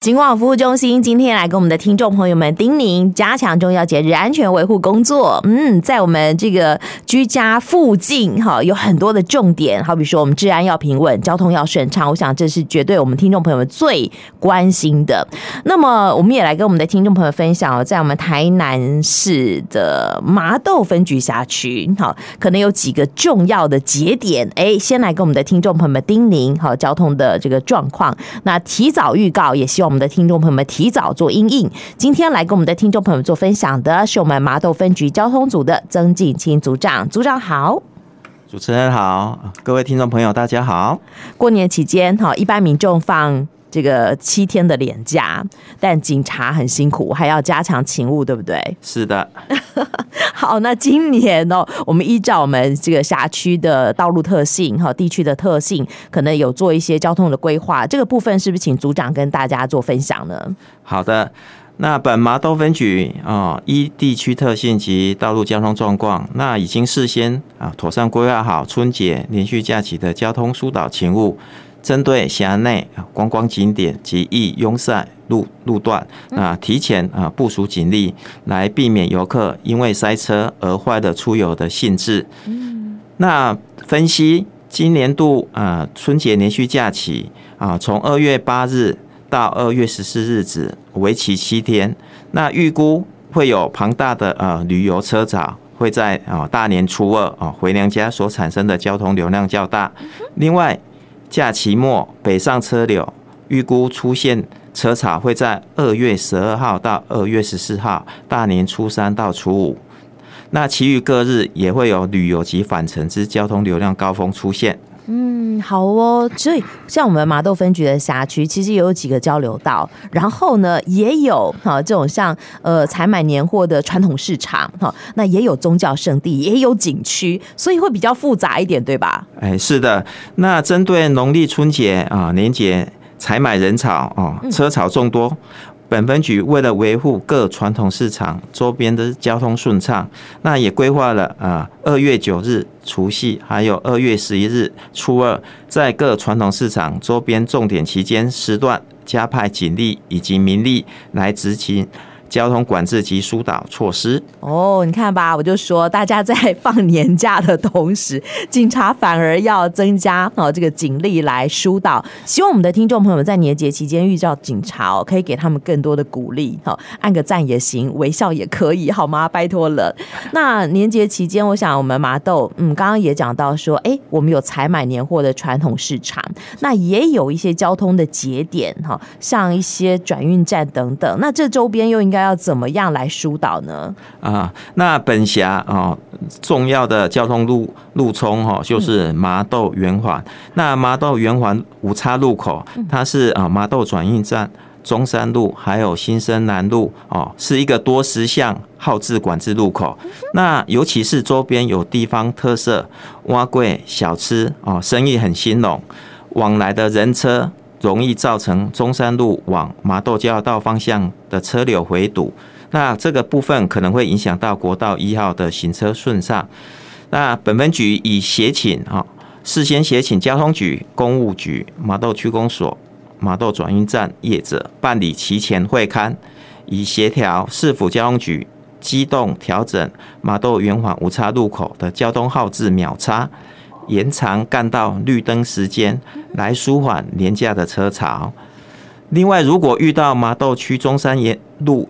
警广服务中心今天来跟我们的听众朋友们叮咛，加强重要节日安全维护工作。嗯，在我们这个居家附近，哈，有很多的重点，好比说我们治安要平稳，交通要顺畅。我想这是绝对我们听众朋友们最关心的。那么，我们也来跟我们的听众朋友分享，在我们台南市的麻豆分局辖区，哈，可能有几个重要的节点。哎，先来跟我们的听众朋友们叮咛，好，交通的这个状况。那提早预告，也希望。我们的听众朋友们提早做应应。今天来跟我们的听众朋友们做分享的是我们麻豆分局交通组的曾景清组长。组长好，主持人好，各位听众朋友大家好。过年期间哈，一般民众放。这个七天的连假，但警察很辛苦，还要加强勤务，对不对？是的。好，那今年哦，我们依照我们这个辖区的道路特性哈，地区的特性，可能有做一些交通的规划。这个部分是不是请组长跟大家做分享呢？好的，那本麻豆分局啊，依地区特性及道路交通状况，那已经事先啊妥善规划好春节连续假期的交通疏导勤务。针对辖内观光景点及易拥塞路路段啊，提前啊部署警力，来避免游客因为塞车而坏的出游的兴致。那分析今年度啊春节连续假期啊，从二月八日到二月十四日止，为期七天。那预估会有庞大的呃旅游车潮，会在啊大年初二啊回娘家所产生的交通流量较大。另外，假期末北上车流预估出现车潮会在二月十二号到二月十四号，大年初三到初五，那其余各日也会有旅游及返程之交通流量高峰出现。嗯，好哦。所以像我们麻豆分局的辖区，其实也有几个交流道，然后呢，也有哈这种像呃采买年货的传统市场哈，那也有宗教圣地，也有景区，所以会比较复杂一点，对吧？哎，是的。那针对农历春节啊年节采买人潮啊车潮众多。嗯本分局为了维护各传统市场周边的交通顺畅，那也规划了啊，二月九日除夕，还有二月十一日初二，在各传统市场周边重点期间时段，加派警力以及民力来执勤。交通管制及疏导措施哦，你看吧，我就说大家在放年假的同时，警察反而要增加哦这个警力来疏导。希望我们的听众朋友们在年节期间遇到警察哦，可以给他们更多的鼓励，好，按个赞也行，微笑也可以，好吗？拜托了。那年节期间，我想我们麻豆，嗯，刚刚也讲到说，哎，我们有采买年货的传统市场，那也有一些交通的节点哈，像一些转运站等等，那这周边又应该。要怎么样来疏导呢？啊，那本辖啊重要的交通路路冲哈，就是麻豆圆环。那麻豆圆环五叉路口，它是啊麻豆转运站、中山路还有新生南路哦，是一个多实项号志管制路口。那尤其是周边有地方特色蛙柜小吃哦，生意很兴隆，往来的人车。容易造成中山路往麻豆交流道方向的车流回堵，那这个部分可能会影响到国道一号的行车顺畅。那本分局已协请啊，事先协请交通局、公务局、麻豆区公所、麻豆转运站业者办理提前会勘，以协调市府交通局机动调整麻豆圆环五叉路口的交通号志秒差。延长干道绿灯时间，来舒缓廉价的车潮。另外，如果遇到麻豆区中山沿路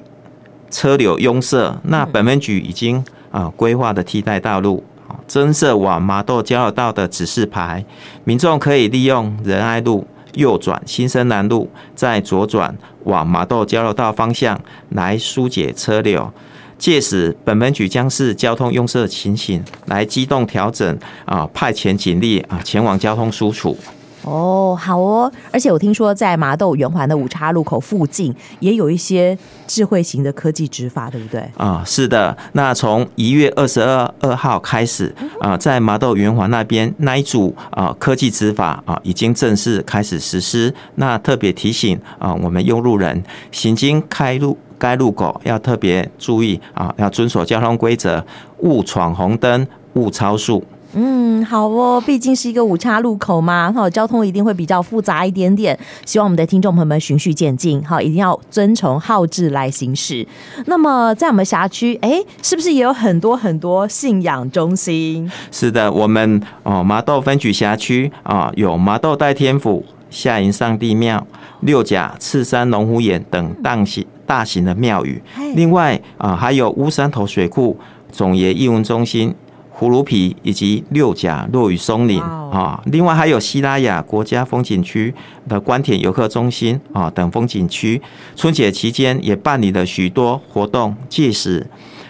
车流拥塞，那本分局已经啊规划的替代道路，增设往麻豆交流道的指示牌，民众可以利用仁爱路右转新生南路，再左转往麻豆交流道方向来疏解车流。届时，本分局将视交通拥塞情形来机动调整啊，派遣警力啊前往交通疏处。哦，好哦，而且我听说在麻豆圆环的五叉路口附近也有一些智慧型的科技执法，对不对？啊，是的。那从一月二十二二号开始啊，在麻豆圆环那边那一组啊科技执法啊已经正式开始实施。那特别提醒啊，我们用路人行经开路。该路口要特别注意啊，要遵守交通规则，勿闯红灯，勿超速。嗯，好哦，毕竟是一个五叉路口嘛，好，交通一定会比较复杂一点点。希望我们的听众朋友们循序渐进，好，一定要遵从号志来行驶。那么在我们辖区，哎，是不是也有很多很多信仰中心？是的，我们哦麻豆分局辖区啊，有麻豆代天府、下营上帝庙、六甲赤山龙虎眼等大型大型的庙宇。另外啊，还有乌山头水库、总爷艺文中心。葫芦皮以及六甲落雨松林啊，另外还有西拉雅国家风景区的官田游客中心啊等风景区，春节期间也办理了许多活动，届时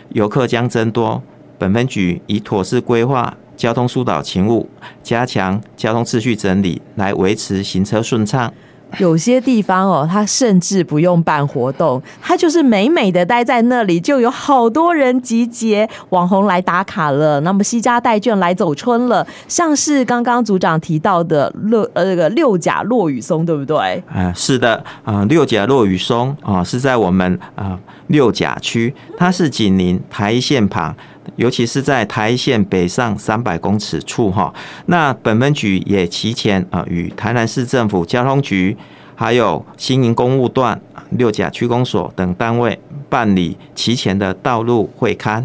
游客将增多。本分局以妥善规划交通疏导勤务，加强交通秩序整理，来维持行车顺畅。有些地方哦，它甚至不用办活动，它就是美美的待在那里，就有好多人集结，网红来打卡了。那么西家带眷来走春了，像是刚刚组长提到的六呃这个六甲落雨松，对不对？啊、是的，啊、六甲落雨松啊、是在我们啊、六甲区，它是紧邻台一线旁。尤其是在台一线北上三百公尺处哈，那本分局也提前啊与台南市政府交通局，还有新营公务段、六甲区公所等单位办理提前的道路会勘，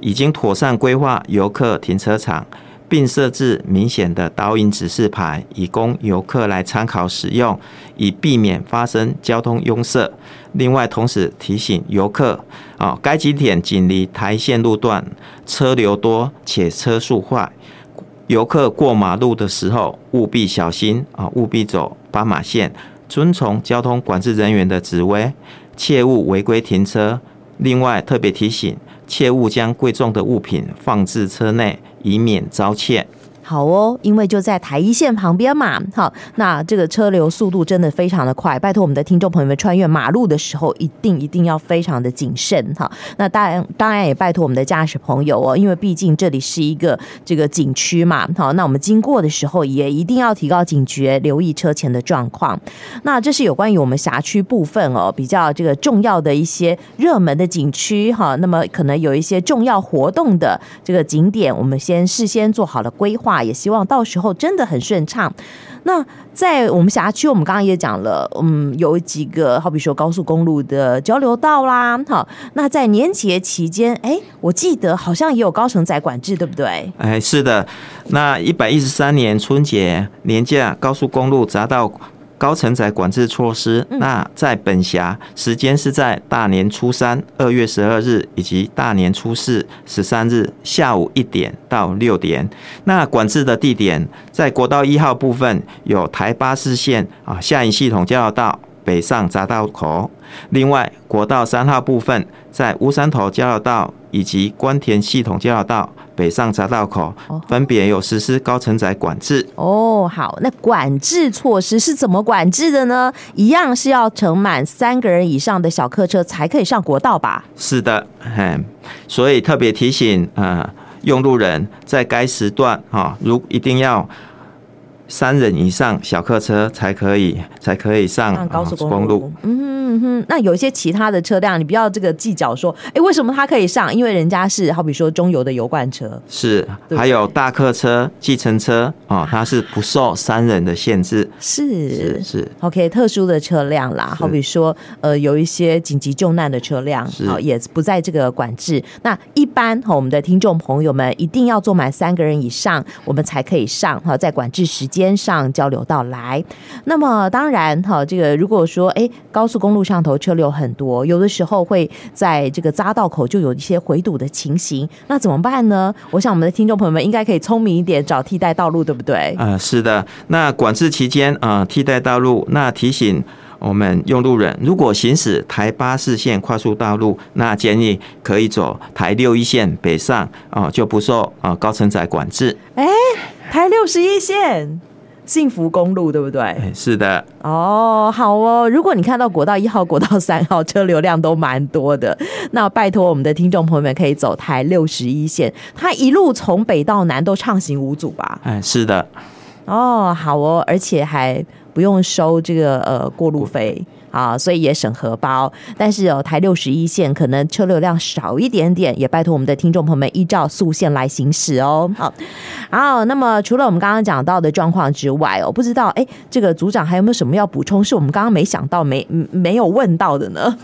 已经妥善规划游客停车场。并设置明显的导引指示牌，以供游客来参考使用，以避免发生交通拥塞。另外，同时提醒游客，啊，该景点紧邻台线路段，车流多且车速快，游客过马路的时候务必小心啊，务必走斑马线，遵从交通管制人员的指挥，切勿违规停车。另外，特别提醒。切勿将贵重的物品放置车内，以免遭窃。好哦，因为就在台一线旁边嘛，好，那这个车流速度真的非常的快，拜托我们的听众朋友们穿越马路的时候，一定一定要非常的谨慎哈。那当然，当然也拜托我们的驾驶朋友哦，因为毕竟这里是一个这个景区嘛，好，那我们经过的时候也一定要提高警觉，留意车前的状况。那这是有关于我们辖区部分哦，比较这个重要的一些热门的景区哈，那么可能有一些重要活动的这个景点，我们先事先做好了规划。也希望到时候真的很顺畅。那在我们辖区，我们刚刚也讲了，嗯，有几个，好比说高速公路的交流道啦。好，那在年节期间，哎，我记得好像也有高承载管制，对不对？哎，是的。那一百一十三年春节年假，高速公路匝道。高承载管制措施，那在本辖时间是在大年初三二月十二日以及大年初四十三日下午一点到六点。那管制的地点在国道一号部分有台巴士线啊下营系统交流道北上匝道口，另外国道三号部分在乌山头交流道以及关田系统交流道。北上匝道口分别有实施高承载管制哦。好，那管制措施是怎么管制的呢？一样是要乘满三个人以上的小客车才可以上国道吧？是的，嗯，所以特别提醒啊，用路人在该时段哈，如一定要。三人以上小客车才可以，才可以上，高速公路。嗯哼哼，那有一些其他的车辆，你不要这个计较说，哎、欸，为什么它可以上？因为人家是好比说中油的油罐车，是，还有大客车、计程车啊，它是不受三人的限制。是是是，OK，特殊的车辆啦，好比说呃，有一些紧急救难的车辆，好也不在这个管制。那一般哈，我们的听众朋友们一定要坐满三个人以上，我们才可以上哈，在管制时间。上交流道来，那么当然哈，这个如果说哎，高速公路上头车流很多，有的时候会在这个匝道口就有一些回堵的情形，那怎么办呢？我想我们的听众朋友们应该可以聪明一点，找替代道路，对不对？呃，是的。那管制期间啊、呃，替代道路，那提醒我们用路人，如果行驶台八四线快速道路，那建议可以走台六一线北上啊、呃，就不受啊、呃、高承载管制。哎，台六十一线。幸福公路对不对？是的。哦，好哦。如果你看到国道一号、国道三号车流量都蛮多的，那拜托我们的听众朋友们可以走台六十一线，它一路从北到南都畅行无阻吧？哎，是的。哦，好哦，而且还不用收这个呃过路费。啊，所以也省荷包。但是有台六十一线可能车流量少一点点，也拜托我们的听众朋友们依照速线来行驶哦。好，好，那么除了我们刚刚讲到的状况之外，我不知道哎，这个组长还有没有什么要补充？是我们刚刚没想到、没没有问到的呢？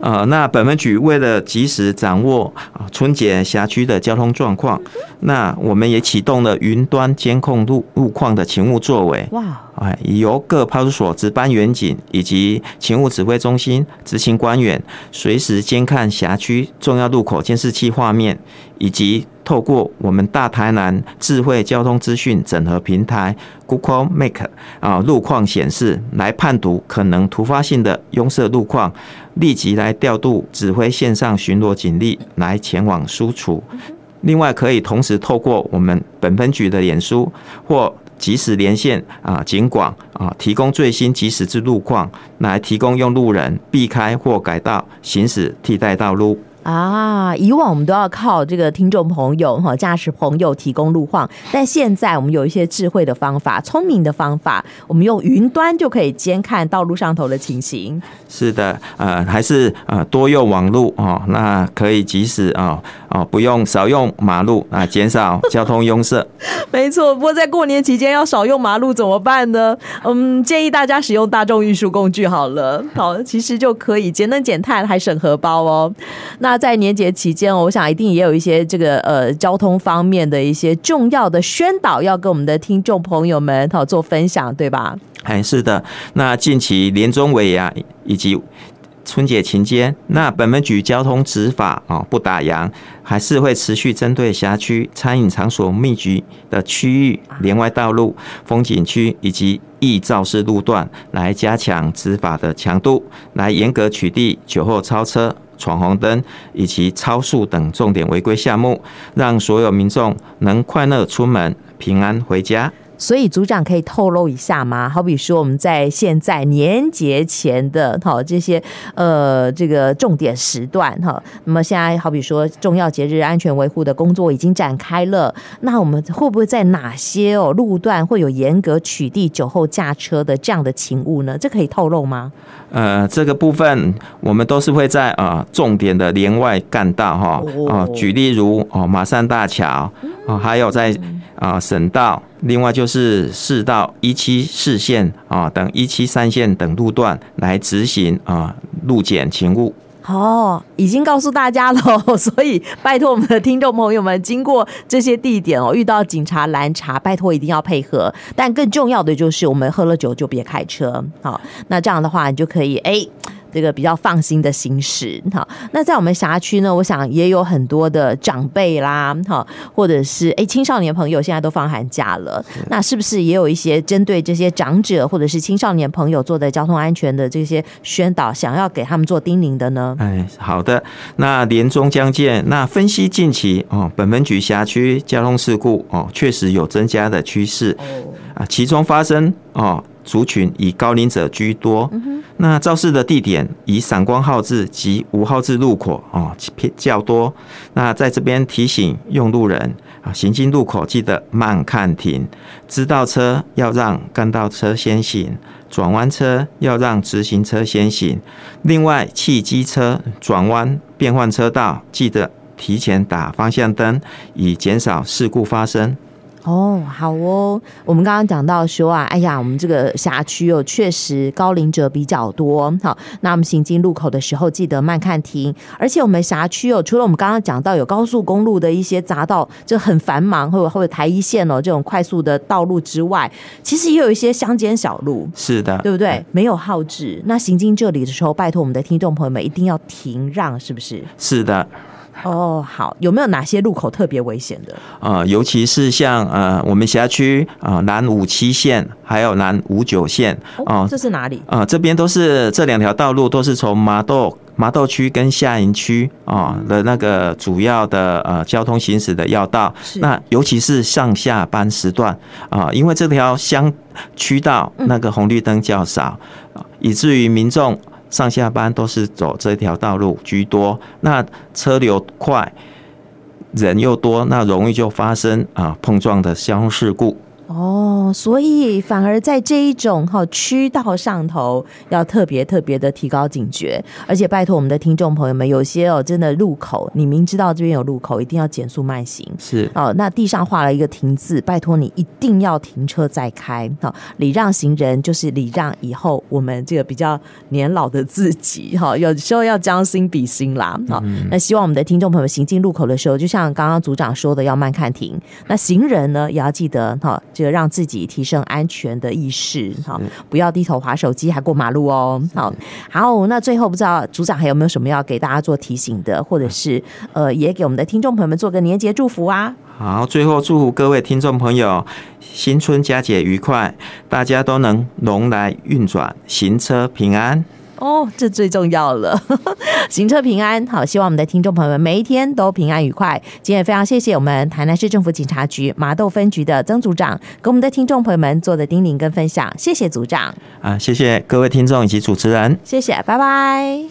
呃，那本分局为了及时掌握啊春节辖区的交通状况，那我们也启动了云端监控路路况的勤务作为。哇！哎，由各派出所值班员警以及勤务指挥中心执勤官员随时监看辖区重要路口监视器画面，以及透过我们大台南智慧交通资讯整合平台 Google Map 啊路况显示，来判读可能突发性的拥塞路况。立即来调度指挥线上巡逻警力来前往疏除。另外，可以同时透过我们本分局的脸书或即时连线啊警广啊，提供最新即时之路况，来提供用路人避开或改道行驶替代道路。啊，以往我们都要靠这个听众朋友哈，驾驶朋友提供路况，但现在我们有一些智慧的方法、聪明的方法，我们用云端就可以监看道路上头的情形。是的，呃，还是呃多用网路哦，那可以及时啊哦，不用少用马路啊，减少交通拥塞。没错，不过在过年期间要少用马路怎么办呢？嗯，建议大家使用大众运输工具好了，好，其实就可以节能减碳，还省荷包哦。那那在年节期间，我想一定也有一些这个呃交通方面的一些重要的宣导，要跟我们的听众朋友们好做分享，对吧？哎，是的。那近期年终尾牙以及春节期间，那本门局交通执法啊不打烊，还是会持续针对辖区餐饮场所密集的区域、连外道路、风景区以及易肇事路段来加强执法的强度，来严格取缔酒后超车。闯红灯以及超速等重点违规项目，让所有民众能快乐出门，平安回家。所以组长可以透露一下吗？好比说我们在现在年节前的哈这些呃这个重点时段哈，那么现在好比说重要节日安全维护的工作已经展开了，那我们会不会在哪些哦路段会有严格取缔酒后驾车的这样的勤务呢？这可以透露吗？呃，这个部分我们都是会在啊重点的连外干道哈啊，举例如哦马山大桥啊，还有在。啊，省道，另外就是市道一七四线啊等一七三线等路段来执行啊路检勤务。哦，已经告诉大家了，所以拜托我们的听众朋友们，经过这些地点哦，遇到警察拦查，拜托一定要配合。但更重要的就是，我们喝了酒就别开车。好，那这样的话，你就可以哎。这个比较放心的行驶，好，那在我们辖区呢，我想也有很多的长辈啦，哈，或者是哎青少年朋友，现在都放寒假了，那是不是也有一些针对这些长者或者是青少年朋友做的交通安全的这些宣导，想要给他们做叮咛的呢？哎，好的，那年终将见，那分析近期哦，本分局辖区交通事故哦，确实有增加的趋势，啊，其中发生哦。族群以高龄者居多，那肇事的地点以闪光号志及无号志路口哦偏较多。那在这边提醒用路人啊，行经路口记得慢看停，知道车要让干道车先行，转弯车要让直行车先行。另外，汽机车转弯变换车道，记得提前打方向灯，以减少事故发生。哦，好哦。我们刚刚讲到说啊，哎呀，我们这个辖区哦，确实高龄者比较多。好，那我们行经路口的时候，记得慢看停。而且我们辖区哦，除了我们刚刚讲到有高速公路的一些匝道，就很繁忙，或者或者台一线哦这种快速的道路之外，其实也有一些乡间小路。是的，对不对？没有号志，那行经这里的时候，拜托我们的听众朋友们一定要停让，是不是？是的。哦，好，有没有哪些路口特别危险的？呃，尤其是像呃，我们辖区啊，南五七线还有南五九线哦，这是哪里？啊、呃，这边都是这两条道路都是从麻豆麻豆区跟下营区啊的那个主要的呃交通行驶的要道。是。那尤其是上下班时段啊、呃，因为这条乡区道那个红绿灯较少，嗯、以至于民众。上下班都是走这条道路居多，那车流快，人又多，那容易就发生啊碰撞的交通事故。哦，所以反而在这一种哈渠道上头，要特别特别的提高警觉，而且拜托我们的听众朋友们，有些哦真的路口，你明知道这边有路口，一定要减速慢行。是哦，那地上画了一个停字，拜托你一定要停车再开。好，礼让行人就是礼让以后我们这个比较年老的自己哈，有时候要将心比心啦。好，那希望我们的听众朋友行进路口的时候，就像刚刚组长说的，要慢看停。那行人呢，也要记得哈。就让自己提升安全的意识，好，不要低头滑手机还过马路哦。好，好，那最后不知道组长还有没有什么要给大家做提醒的，或者是呃，也给我们的听众朋友们做个年节祝福啊？好，最后祝福各位听众朋友新春佳节愉快，大家都能龙来运转，行车平安。哦，这最重要了，行车平安。好，希望我们的听众朋友们每一天都平安愉快。今天也非常谢谢我们台南市政府警察局麻豆分局的曾组长，给我们的听众朋友们做的叮咛跟分享。谢谢组长。啊，谢谢各位听众以及主持人。谢谢，拜拜。